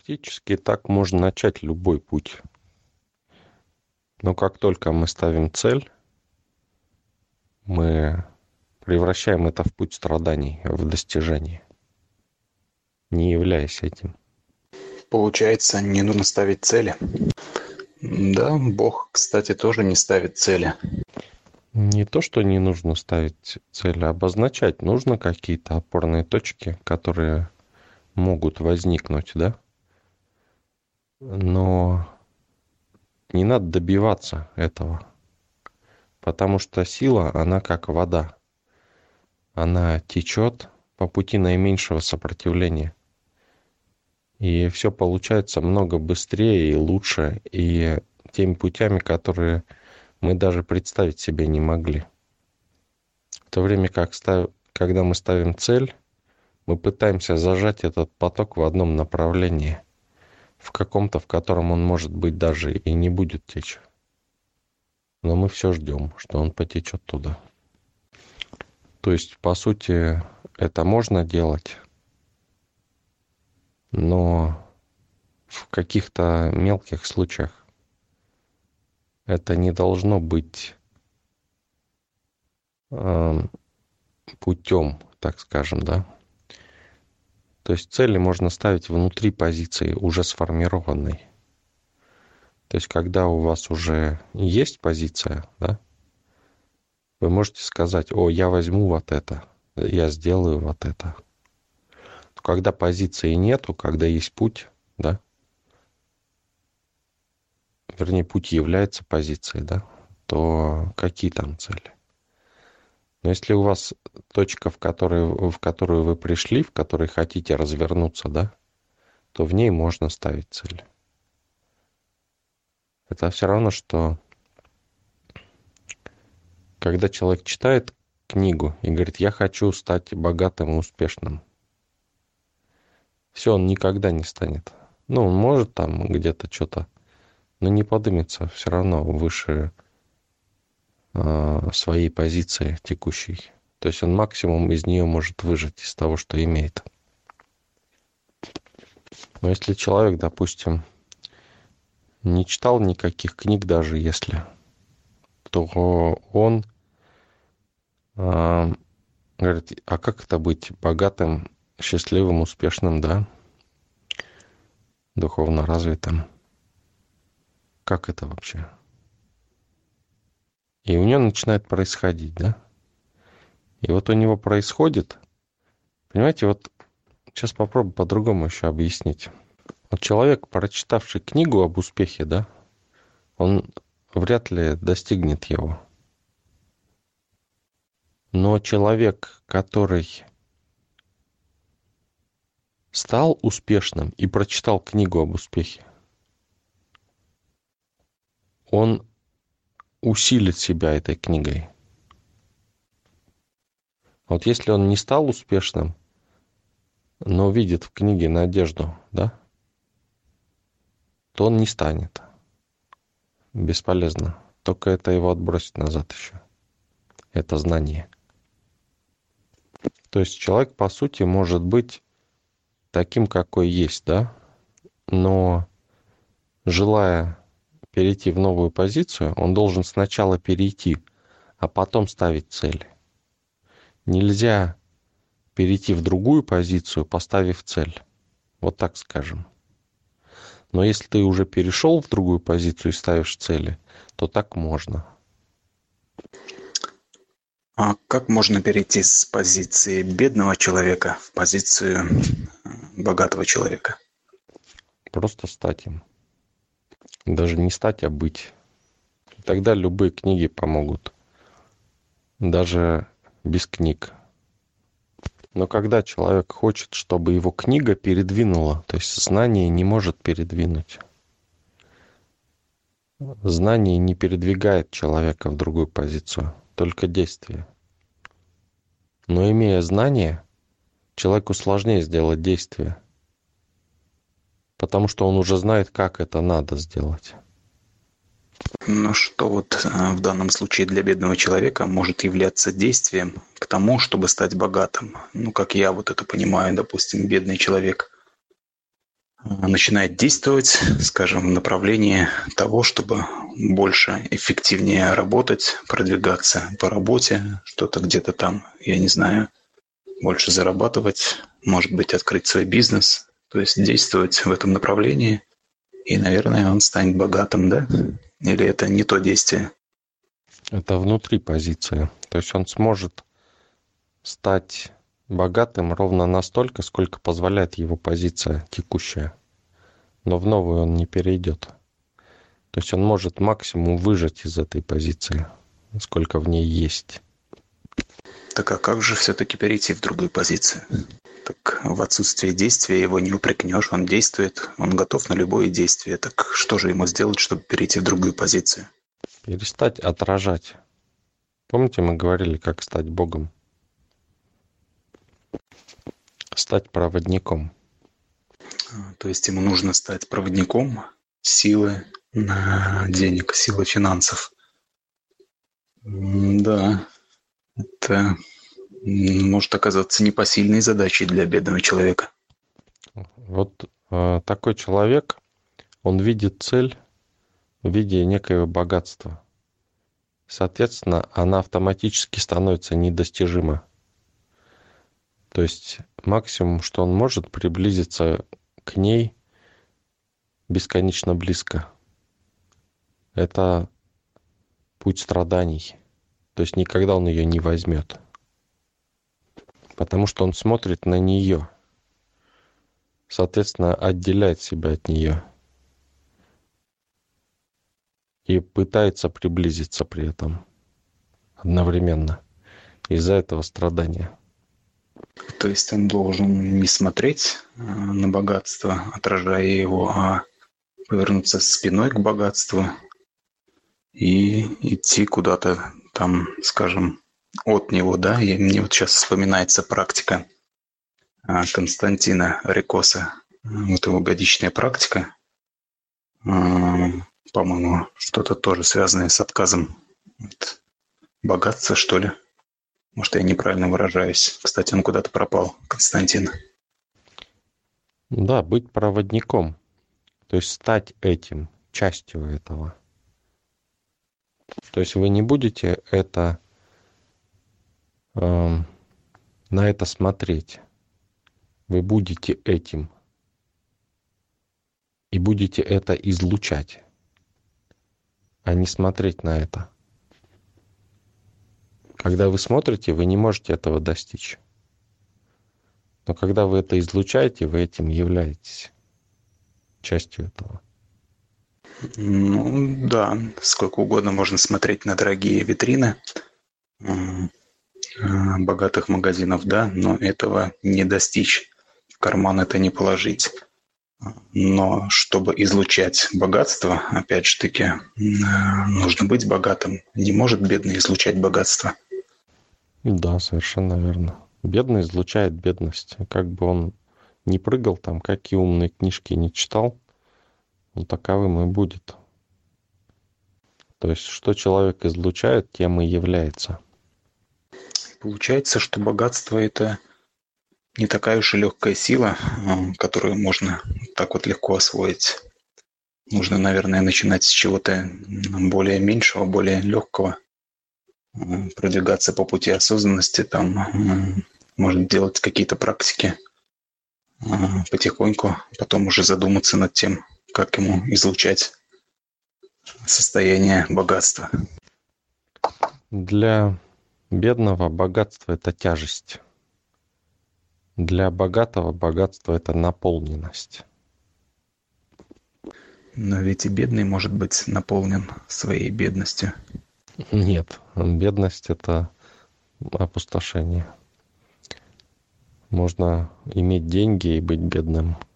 Фактически так можно начать любой путь. Но как только мы ставим цель, мы превращаем это в путь страданий, в достижение, не являясь этим. Получается, не нужно ставить цели. Да, Бог, кстати, тоже не ставит цели. Не то, что не нужно ставить цели, а обозначать нужно какие-то опорные точки, которые могут возникнуть, да? Но не надо добиваться этого, потому что сила, она как вода. Она течет по пути наименьшего сопротивления. И все получается много быстрее и лучше, и теми путями, которые мы даже представить себе не могли. В то время как, когда мы ставим цель, мы пытаемся зажать этот поток в одном направлении – в каком-то, в котором он, может быть, даже и не будет течь. Но мы все ждем, что он потечет туда. То есть, по сути, это можно делать, но в каких-то мелких случаях это не должно быть э, путем, так скажем, да, то есть цели можно ставить внутри позиции, уже сформированной. То есть когда у вас уже есть позиция, да, вы можете сказать, о, я возьму вот это, я сделаю вот это. Когда позиции нету, когда есть путь, да, вернее, путь является позицией, да, то какие там цели? Но если у вас точка, в, которой, в которую вы пришли, в которой хотите развернуться, да, то в ней можно ставить цель. Это все равно, что когда человек читает книгу и говорит, я хочу стать богатым и успешным, все, он никогда не станет. Ну, он может там где-то что-то, но не поднимется все равно выше своей позиции текущей. То есть он максимум из нее может выжать из того, что имеет. Но если человек, допустим, не читал никаких книг даже если, то он э, говорит, а как это быть богатым, счастливым, успешным, да, духовно развитым? Как это вообще? И у него начинает происходить, да? И вот у него происходит, понимаете, вот сейчас попробую по-другому еще объяснить. Вот человек, прочитавший книгу об успехе, да, он вряд ли достигнет его. Но человек, который стал успешным и прочитал книгу об успехе, он усилит себя этой книгой. Вот если он не стал успешным, но видит в книге надежду, да, то он не станет. Бесполезно. Только это его отбросит назад еще. Это знание. То есть человек, по сути, может быть таким, какой есть, да, но желая перейти в новую позицию, он должен сначала перейти, а потом ставить цели. Нельзя перейти в другую позицию, поставив цель. Вот так скажем. Но если ты уже перешел в другую позицию и ставишь цели, то так можно. А как можно перейти с позиции бедного человека в позицию э, богатого человека? Просто стать им. Даже не стать, а быть. Тогда любые книги помогут. Даже без книг. Но когда человек хочет, чтобы его книга передвинула, то есть знание не может передвинуть. Знание не передвигает человека в другую позицию, только действие. Но имея знание, человеку сложнее сделать действие – потому что он уже знает, как это надо сделать. Ну что вот э, в данном случае для бедного человека может являться действием к тому, чтобы стать богатым? Ну, как я вот это понимаю, допустим, бедный человек начинает действовать, скажем, в направлении того, чтобы больше эффективнее работать, продвигаться по работе, что-то где-то там, я не знаю, больше зарабатывать, может быть, открыть свой бизнес, то есть действовать в этом направлении, и, наверное, он станет богатым, да? Или это не то действие? Это внутри позиции. То есть он сможет стать богатым ровно настолько, сколько позволяет его позиция текущая. Но в новую он не перейдет. То есть он может максимум выжать из этой позиции, сколько в ней есть. Так а как же все-таки перейти в другую позицию? Так в отсутствии действия его не упрекнешь, он действует, он готов на любое действие. Так что же ему сделать, чтобы перейти в другую позицию? Перестать отражать. Помните, мы говорили, как стать Богом? Стать проводником. То есть ему нужно стать проводником силы денег, силы финансов. Да, это может оказаться непосильной задачей для бедного человека. Вот э, такой человек, он видит цель в виде некоего богатства. Соответственно, она автоматически становится недостижима. То есть максимум, что он может, приблизиться к ней бесконечно близко. Это путь страданий. То есть никогда он ее не возьмет. Потому что он смотрит на нее. Соответственно, отделяет себя от нее. И пытается приблизиться при этом одновременно. Из-за этого страдания. То есть он должен не смотреть э, на богатство, отражая его, а повернуться спиной к богатству и идти куда-то там, скажем, от него, да. И мне вот сейчас вспоминается практика э, Константина Рикоса. Вот его годичная практика. Э, по-моему, что-то тоже связанное с отказом от богатства, что ли. Может, я неправильно выражаюсь. Кстати, он куда-то пропал, Константин. Да, быть проводником. То есть стать этим, частью этого. То есть вы не будете это на это смотреть. Вы будете этим. И будете это излучать, а не смотреть на это. Когда вы смотрите, вы не можете этого достичь. Но когда вы это излучаете, вы этим являетесь частью этого. Ну да, сколько угодно можно смотреть на дорогие витрины богатых магазинов, да, но этого не достичь. В карман это не положить. Но чтобы излучать богатство, опять же таки, нужно быть богатым. Не может бедный излучать богатство. Да, совершенно верно. Бедный излучает бедность. Как бы он не прыгал там, какие умные книжки не читал, он таковым и будет. То есть, что человек излучает, тем и является. Получается, что богатство – это не такая уж и легкая сила, а, которую можно так вот легко освоить. Нужно, наверное, начинать с чего-то более меньшего, более легкого – продвигаться по пути осознанности, там, может делать какие-то практики потихоньку, потом уже задуматься над тем, как ему излучать состояние богатства. Для бедного богатство – это тяжесть. Для богатого богатство – это наполненность. Но ведь и бедный может быть наполнен своей бедностью. Нет, бедность – это опустошение. Можно иметь деньги и быть бедным –